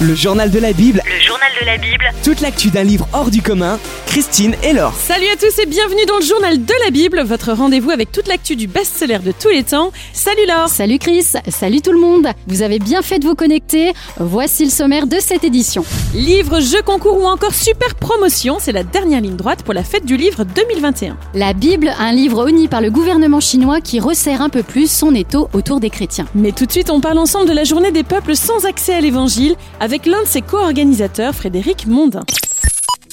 Le journal de la Bible, Le journal de la Bible, toute l'actu d'un livre hors du commun. Christine et Laure. Salut à tous et bienvenue dans le journal de la Bible, votre rendez-vous avec toute l'actu du best-seller de tous les temps. Salut Laure Salut Chris, salut tout le monde. Vous avez bien fait de vous connecter. Voici le sommaire de cette édition. Livre, jeu, concours ou encore super promotion, c'est la dernière ligne droite pour la fête du livre 2021. La Bible, un livre honni par le gouvernement chinois qui resserre un peu plus son étau autour des chrétiens. Mais tout de suite, on parle ensemble de la journée des peuples sans accès à l'évangile avec l'un de ses co-organisateurs, Frédéric Mondin.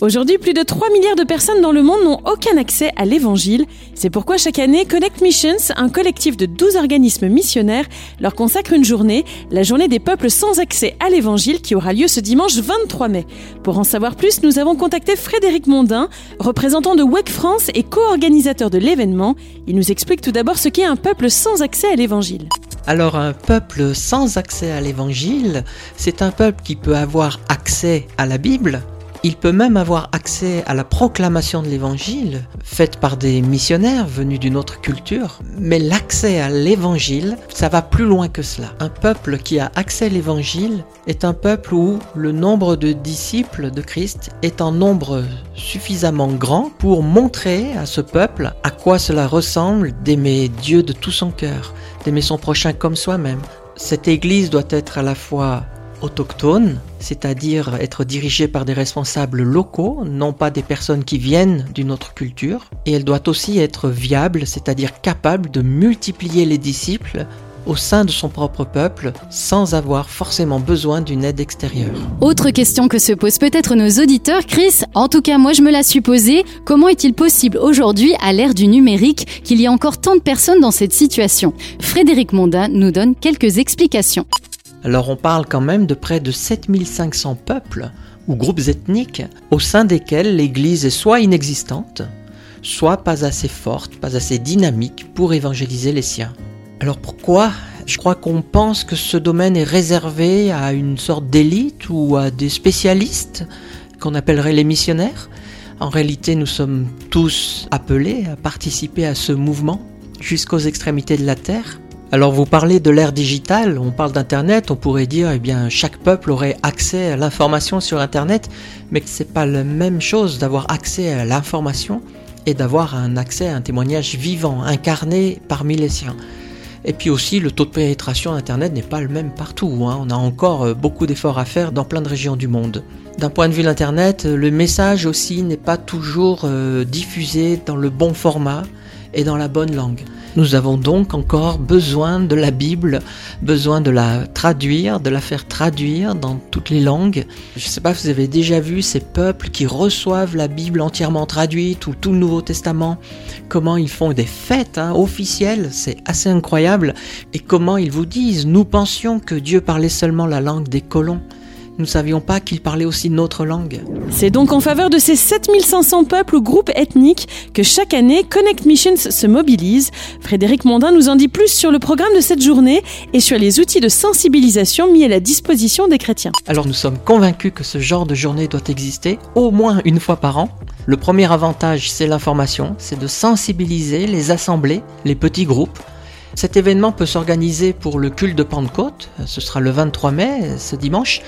Aujourd'hui, plus de 3 milliards de personnes dans le monde n'ont aucun accès à l'évangile. C'est pourquoi chaque année, Connect Missions, un collectif de 12 organismes missionnaires, leur consacre une journée, la journée des peuples sans accès à l'évangile qui aura lieu ce dimanche 23 mai. Pour en savoir plus, nous avons contacté Frédéric Mondin, représentant de WEC France et co-organisateur de l'événement. Il nous explique tout d'abord ce qu'est un peuple sans accès à l'évangile. Alors un peuple sans accès à l'évangile, c'est un peuple qui peut avoir accès à la Bible, il peut même avoir accès à la proclamation de l'évangile, faite par des missionnaires venus d'une autre culture, mais l'accès à l'évangile, ça va plus loin que cela. Un peuple qui a accès à l'évangile est un peuple où le nombre de disciples de Christ est en nombre suffisamment grand pour montrer à ce peuple à quoi cela ressemble d'aimer Dieu de tout son cœur, d'aimer son prochain comme soi-même. Cette Église doit être à la fois autochtone, c'est-à-dire être dirigée par des responsables locaux, non pas des personnes qui viennent d'une autre culture, et elle doit aussi être viable, c'est-à-dire capable de multiplier les disciples au sein de son propre peuple sans avoir forcément besoin d'une aide extérieure. Autre question que se posent peut-être nos auditeurs, Chris, en tout cas moi je me la suis posée, comment est-il possible aujourd'hui, à l'ère du numérique, qu'il y ait encore tant de personnes dans cette situation? Frédéric Mondin nous donne quelques explications. Alors on parle quand même de près de 7500 peuples ou groupes ethniques au sein desquels l'Église est soit inexistante, soit pas assez forte, pas assez dynamique pour évangéliser les siens. Alors pourquoi? Je crois qu'on pense que ce domaine est réservé à une sorte d'élite ou à des spécialistes qu'on appellerait les missionnaires. En réalité, nous sommes tous appelés à participer à ce mouvement jusqu'aux extrémités de la terre. Alors vous parlez de l'ère digitale, on parle d'Internet, on pourrait dire eh bien chaque peuple aurait accès à l'information sur Internet, mais c'est pas la même chose d'avoir accès à l'information et d'avoir un accès à un témoignage vivant, incarné parmi les siens. Et puis aussi, le taux de pénétration Internet n'est pas le même partout. Hein. On a encore beaucoup d'efforts à faire dans plein de régions du monde. D'un point de vue d'Internet, le message aussi n'est pas toujours euh, diffusé dans le bon format et dans la bonne langue. Nous avons donc encore besoin de la Bible, besoin de la traduire, de la faire traduire dans toutes les langues. Je ne sais pas si vous avez déjà vu ces peuples qui reçoivent la Bible entièrement traduite ou tout le Nouveau Testament, comment ils font des fêtes hein, officielles, c'est assez incroyable, et comment ils vous disent, nous pensions que Dieu parlait seulement la langue des colons. Nous ne savions pas qu'il parlait aussi notre langue. C'est donc en faveur de ces 7500 peuples ou groupes ethniques que chaque année Connect Missions se mobilise. Frédéric Mondin nous en dit plus sur le programme de cette journée et sur les outils de sensibilisation mis à la disposition des chrétiens. Alors nous sommes convaincus que ce genre de journée doit exister au moins une fois par an. Le premier avantage, c'est l'information, c'est de sensibiliser les assemblées, les petits groupes, cet événement peut s'organiser pour le culte de Pentecôte, ce sera le 23 mai, ce dimanche,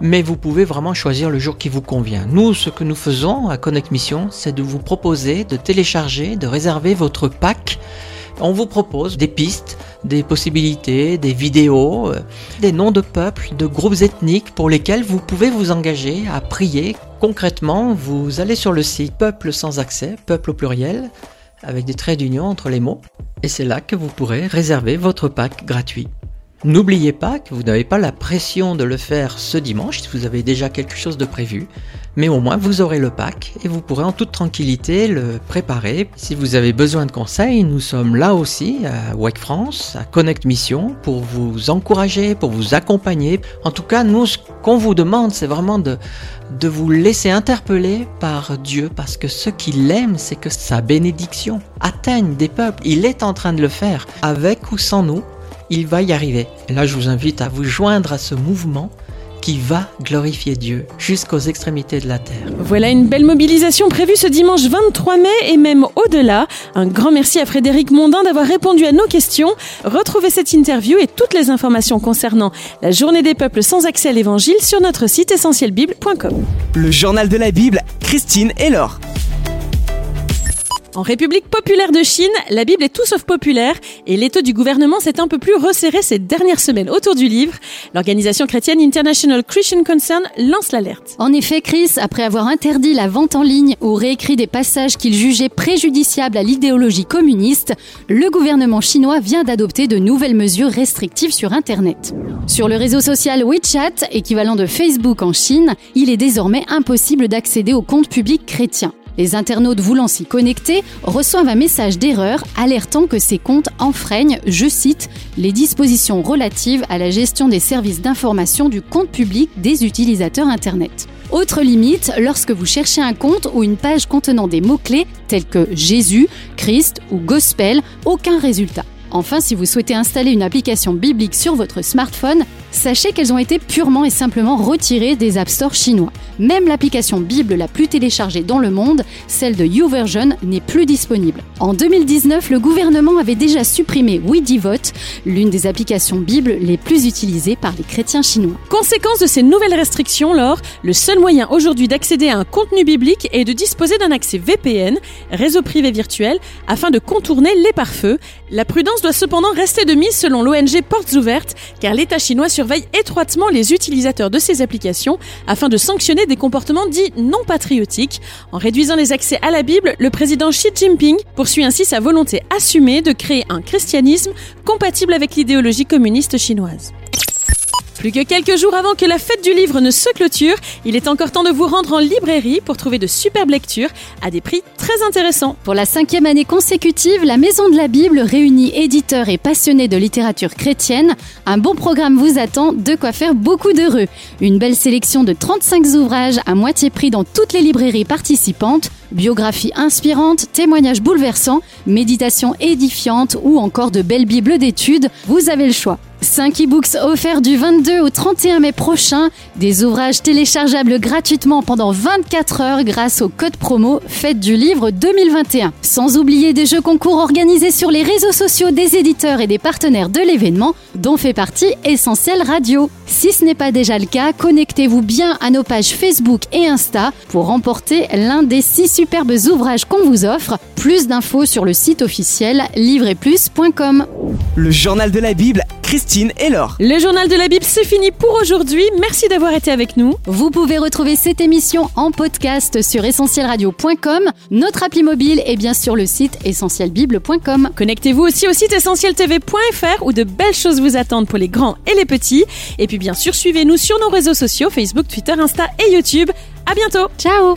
mais vous pouvez vraiment choisir le jour qui vous convient. Nous, ce que nous faisons à Connect Mission, c'est de vous proposer de télécharger, de réserver votre pack. On vous propose des pistes, des possibilités, des vidéos, des noms de peuples, de groupes ethniques pour lesquels vous pouvez vous engager à prier. Concrètement, vous allez sur le site Peuple sans accès, peuple au pluriel, avec des traits d'union entre les mots, et c'est là que vous pourrez réserver votre pack gratuit. N'oubliez pas que vous n'avez pas la pression de le faire ce dimanche si vous avez déjà quelque chose de prévu, mais au moins vous aurez le pack et vous pourrez en toute tranquillité le préparer. Si vous avez besoin de conseils, nous sommes là aussi à WEC France, à Connect Mission, pour vous encourager, pour vous accompagner. En tout cas, nous, ce qu'on vous demande, c'est vraiment de, de vous laisser interpeller par Dieu, parce que ce qu'il aime, c'est que sa bénédiction atteigne des peuples. Il est en train de le faire, avec ou sans nous il va y arriver. Et là, je vous invite à vous joindre à ce mouvement qui va glorifier Dieu jusqu'aux extrémités de la terre. Voilà une belle mobilisation prévue ce dimanche 23 mai et même au-delà. Un grand merci à Frédéric Mondin d'avoir répondu à nos questions. Retrouvez cette interview et toutes les informations concernant la journée des peuples sans accès à l'évangile sur notre site essentielbible.com. Le journal de la Bible, Christine et Laure. En République populaire de Chine, la Bible est tout sauf populaire et l'étau du gouvernement s'est un peu plus resserré ces dernières semaines autour du livre. L'organisation chrétienne International Christian Concern lance l'alerte. En effet, Chris, après avoir interdit la vente en ligne ou réécrit des passages qu'il jugeait préjudiciables à l'idéologie communiste, le gouvernement chinois vient d'adopter de nouvelles mesures restrictives sur Internet. Sur le réseau social WeChat, équivalent de Facebook en Chine, il est désormais impossible d'accéder aux comptes publics chrétiens. Les internautes voulant s'y connecter reçoivent un message d'erreur alertant que ces comptes enfreignent, je cite, les dispositions relatives à la gestion des services d'information du compte public des utilisateurs Internet. Autre limite, lorsque vous cherchez un compte ou une page contenant des mots-clés tels que Jésus, Christ ou Gospel, aucun résultat. Enfin, si vous souhaitez installer une application biblique sur votre smartphone, sachez qu'elles ont été purement et simplement retirées des App Store chinois. Même l'application Bible la plus téléchargée dans le monde, celle de YouVersion, n'est plus disponible. En 2019, le gouvernement avait déjà supprimé WeDevote, l'une des applications Bible les plus utilisées par les chrétiens chinois. Conséquence de ces nouvelles restrictions, Laure, le seul moyen aujourd'hui d'accéder à un contenu biblique est de disposer d'un accès VPN, réseau privé virtuel, afin de contourner les pare-feux. La prudence doit cependant rester de mise selon l'ONG Portes Ouvertes, car l'État chinois surveille étroitement les utilisateurs de ces applications afin de sanctionner des comportements dits non patriotiques. En réduisant les accès à la Bible, le président Xi Jinping poursuit ainsi sa volonté assumée de créer un christianisme compatible avec l'idéologie communiste chinoise. Plus que quelques jours avant que la fête du livre ne se clôture, il est encore temps de vous rendre en librairie pour trouver de superbes lectures à des prix très intéressants. Pour la cinquième année consécutive, la Maison de la Bible réunit éditeurs et passionnés de littérature chrétienne. Un bon programme vous attend, de quoi faire beaucoup d'heureux. Une belle sélection de 35 ouvrages à moitié prix dans toutes les librairies participantes, biographies inspirantes, témoignages bouleversants, méditations édifiantes ou encore de belles bibles d'études, vous avez le choix. 5 e-books offerts du 22 au 31 mai prochain, des ouvrages téléchargeables gratuitement pendant 24 heures grâce au code promo Fête du livre 2021. Sans oublier des jeux concours organisés sur les réseaux sociaux des éditeurs et des partenaires de l'événement, dont fait partie Essentiel Radio. Si ce n'est pas déjà le cas, connectez-vous bien à nos pages Facebook et Insta pour remporter l'un des 6 superbes ouvrages qu'on vous offre. Plus d'infos sur le site officiel livreetplus.com. Le journal de la Bible, Christine et Laure. Le journal de la Bible, c'est fini pour aujourd'hui. Merci d'avoir été avec nous. Vous pouvez retrouver cette émission en podcast sur essentielradio.com, notre appli mobile et bien sûr le site essentielbible.com. Connectez-vous aussi au site essentieltv.fr où de belles choses vous attendent pour les grands et les petits. Et puis bien sûr, suivez-nous sur nos réseaux sociaux Facebook, Twitter, Insta et YouTube. À bientôt. Ciao